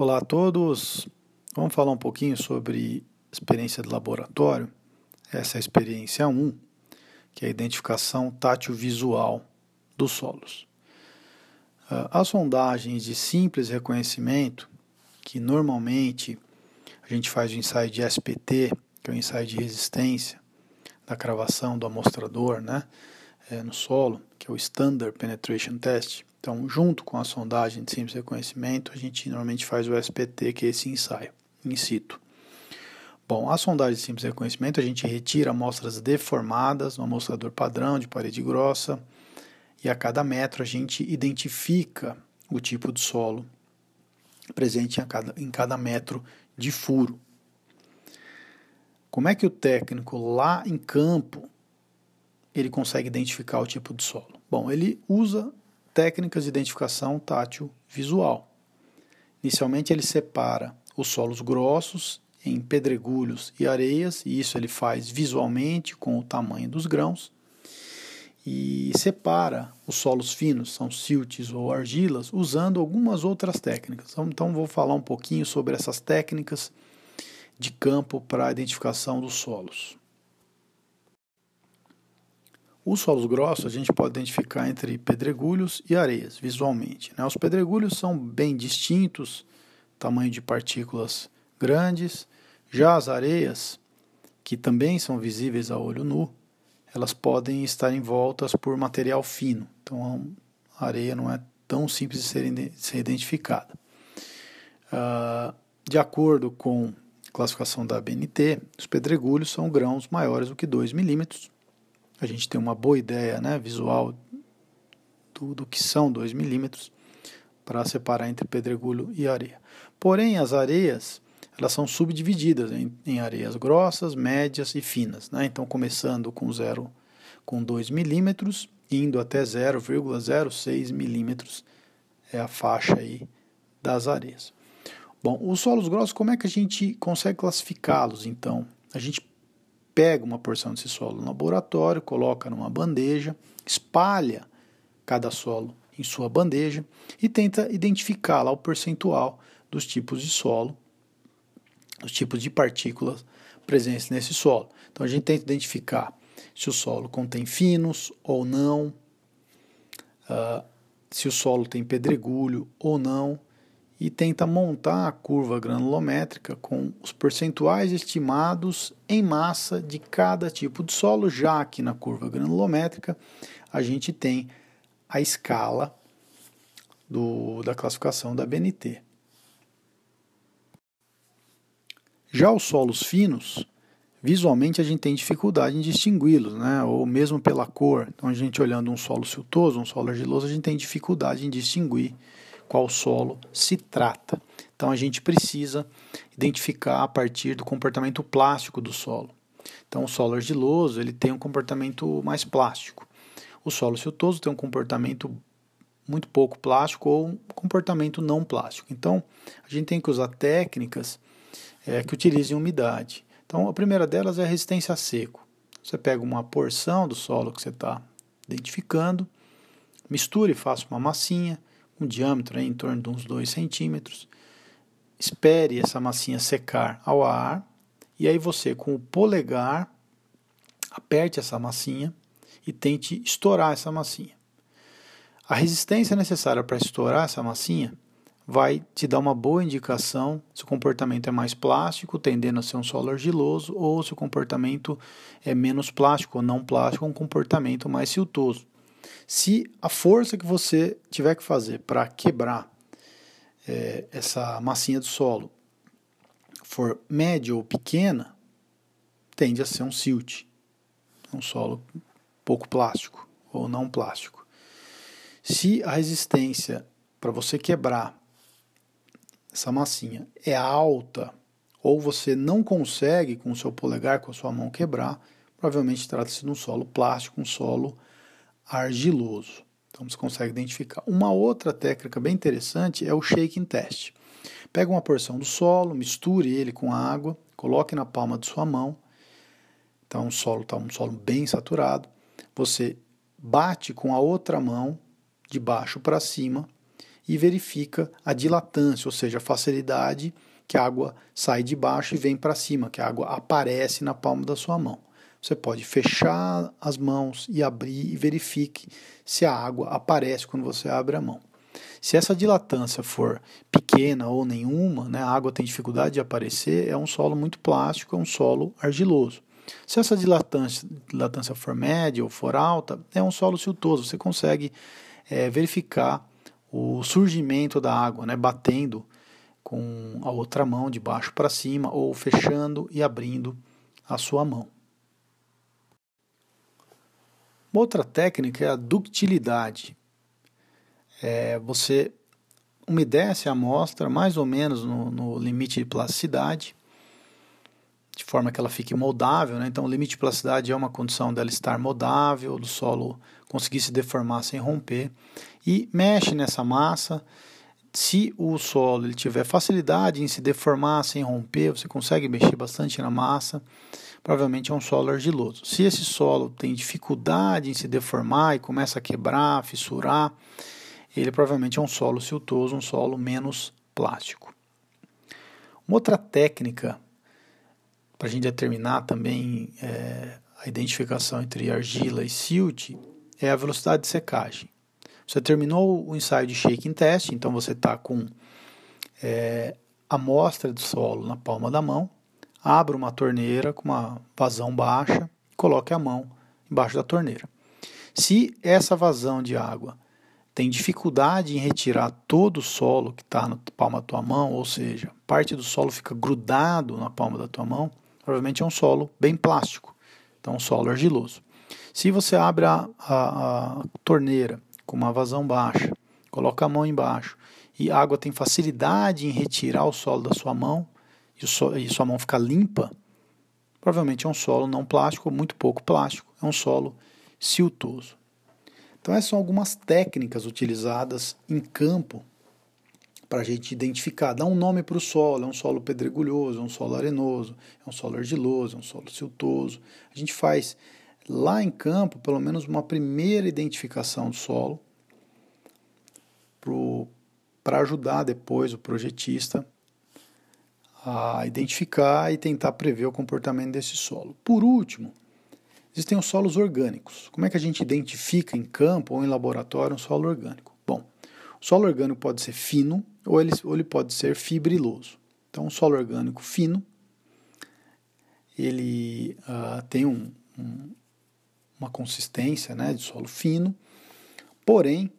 Olá a todos. Vamos falar um pouquinho sobre experiência de laboratório. Essa é a experiência 1, que é a identificação tátil visual dos solos. Ah, as sondagens de simples reconhecimento, que normalmente a gente faz o ensaio de SPT, que é o ensaio de resistência da cravação do amostrador né, é, no solo, é o Standard Penetration Test, então, junto com a sondagem de simples reconhecimento, a gente normalmente faz o SPT, que é esse ensaio, in situ. Bom, a sondagem de simples reconhecimento, a gente retira amostras deformadas no amostrador padrão de parede grossa e a cada metro a gente identifica o tipo de solo presente em cada, em cada metro de furo. Como é que o técnico lá em campo ele consegue identificar o tipo de solo? Bom, ele usa técnicas de identificação tátil visual. Inicialmente ele separa os solos grossos em pedregulhos e areias, e isso ele faz visualmente com o tamanho dos grãos. E separa os solos finos, são siltes ou argilas, usando algumas outras técnicas. Então vou falar um pouquinho sobre essas técnicas de campo para a identificação dos solos. Os solos grossos a gente pode identificar entre pedregulhos e areias, visualmente. Né? Os pedregulhos são bem distintos, tamanho de partículas grandes. Já as areias, que também são visíveis a olho nu, elas podem estar envoltas por material fino. Então a areia não é tão simples de ser, de ser identificada. Uh, de acordo com a classificação da BNT, os pedregulhos são grãos maiores do que 2 milímetros a gente tem uma boa ideia né, visual do, do que são 2 milímetros para separar entre pedregulho e areia. Porém, as areias elas são subdivididas em, em areias grossas, médias e finas. Né? Então, começando com 0 com 2 milímetros, indo até 0,06 milímetros é a faixa aí das areias. Bom, os solos grossos, como é que a gente consegue classificá-los então? A gente pega uma porção desse solo no laboratório, coloca numa bandeja, espalha cada solo em sua bandeja e tenta identificar lá o percentual dos tipos de solo, os tipos de partículas presentes nesse solo. Então a gente tenta identificar se o solo contém finos ou não, uh, se o solo tem pedregulho ou não, e tenta montar a curva granulométrica com os percentuais estimados em massa de cada tipo de solo, já que na curva granulométrica a gente tem a escala do, da classificação da BNT. Já os solos finos, visualmente a gente tem dificuldade em distingui-los, né? ou mesmo pela cor. Então a gente olhando um solo siltoso, um solo argiloso, a gente tem dificuldade em distinguir qual solo se trata. Então a gente precisa identificar a partir do comportamento plástico do solo. Então o solo argiloso ele tem um comportamento mais plástico. O solo siltoso tem um comportamento muito pouco plástico ou um comportamento não plástico. Então a gente tem que usar técnicas é, que utilizem umidade. Então a primeira delas é a resistência a seco. Você pega uma porção do solo que você está identificando, misture e faça uma massinha, um diâmetro em torno de uns 2 centímetros. Espere essa massinha secar ao ar e aí você com o polegar aperte essa massinha e tente estourar essa massinha. A resistência necessária para estourar essa massinha vai te dar uma boa indicação se o comportamento é mais plástico, tendendo a ser um solo argiloso, ou se o comportamento é menos plástico ou não plástico, um comportamento mais siltoso. Se a força que você tiver que fazer para quebrar é, essa massinha do solo for média ou pequena, tende a ser um silt, um solo pouco plástico ou não plástico. Se a resistência para você quebrar essa massinha é alta ou você não consegue com o seu polegar, com a sua mão quebrar, provavelmente trata-se de um solo plástico, um solo argiloso. Então você consegue identificar. Uma outra técnica bem interessante é o shaking test. Pega uma porção do solo, misture ele com água, coloque na palma de sua mão. Então o solo está um solo bem saturado. Você bate com a outra mão de baixo para cima e verifica a dilatância, ou seja, a facilidade que a água sai de baixo e vem para cima, que a água aparece na palma da sua mão. Você pode fechar as mãos e abrir e verifique se a água aparece quando você abre a mão. Se essa dilatância for pequena ou nenhuma, né, a água tem dificuldade de aparecer, é um solo muito plástico, é um solo argiloso. Se essa dilatância, dilatância for média ou for alta, é um solo siltoso. Você consegue é, verificar o surgimento da água, né, batendo com a outra mão de baixo para cima ou fechando e abrindo a sua mão. Uma outra técnica é a ductilidade. É, você umedece a amostra mais ou menos no, no, limite de plasticidade, de forma que ela fique moldável. Né? Então, o limite de plasticidade é uma condição dela estar moldável, do solo conseguir se deformar sem romper. E mexe nessa massa. Se o solo ele tiver facilidade em se deformar sem romper, você consegue mexer bastante na massa provavelmente é um solo argiloso. Se esse solo tem dificuldade em se deformar e começa a quebrar, fissurar, ele provavelmente é um solo siltoso, um solo menos plástico. Uma outra técnica para a gente determinar também é, a identificação entre argila e silt é a velocidade de secagem. Você terminou o ensaio de shaking test, então você está com é, a amostra do solo na palma da mão, abra uma torneira com uma vazão baixa e coloque a mão embaixo da torneira. Se essa vazão de água tem dificuldade em retirar todo o solo que está na palma da tua mão, ou seja, parte do solo fica grudado na palma da tua mão, provavelmente é um solo bem plástico, então um solo argiloso. Se você abre a, a, a torneira com uma vazão baixa, coloca a mão embaixo e a água tem facilidade em retirar o solo da sua mão, e, so, e sua mão ficar limpa, provavelmente é um solo não plástico muito pouco plástico, é um solo siltoso. Então, essas são algumas técnicas utilizadas em campo para a gente identificar, dar um nome para o solo. É um solo pedregulhoso, é um solo arenoso, é um solo argiloso, é um solo siltoso. A gente faz lá em campo pelo menos uma primeira identificação do solo para ajudar depois o projetista a identificar e tentar prever o comportamento desse solo. Por último, existem os solos orgânicos. Como é que a gente identifica em campo ou em laboratório um solo orgânico? Bom, o solo orgânico pode ser fino ou ele, ou ele pode ser fibriloso. Então, um solo orgânico fino, ele uh, tem um, um, uma consistência né, de solo fino, porém,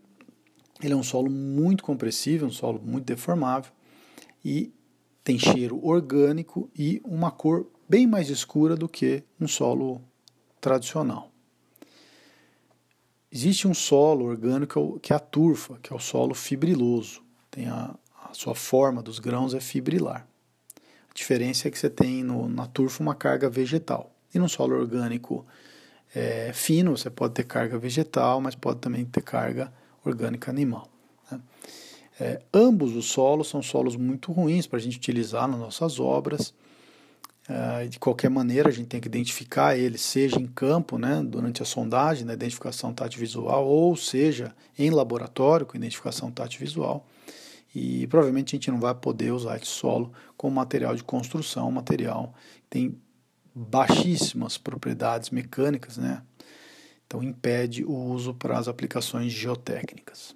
ele é um solo muito compressível, um solo muito deformável, e tem cheiro orgânico e uma cor bem mais escura do que um solo tradicional. Existe um solo orgânico que é a turfa, que é o solo fibriloso. Tem a, a sua forma dos grãos é fibrilar. A diferença é que você tem no, na turfa uma carga vegetal. E no solo orgânico é, fino você pode ter carga vegetal, mas pode também ter carga orgânica animal. É, ambos os solos são solos muito ruins para a gente utilizar nas nossas obras. É, de qualquer maneira, a gente tem que identificar eles, seja em campo, né, durante a sondagem, na identificação tátil visual, ou seja em laboratório, com identificação tátil visual. E provavelmente a gente não vai poder usar esse solo como material de construção, material que tem baixíssimas propriedades mecânicas, né? Então impede o uso para as aplicações geotécnicas.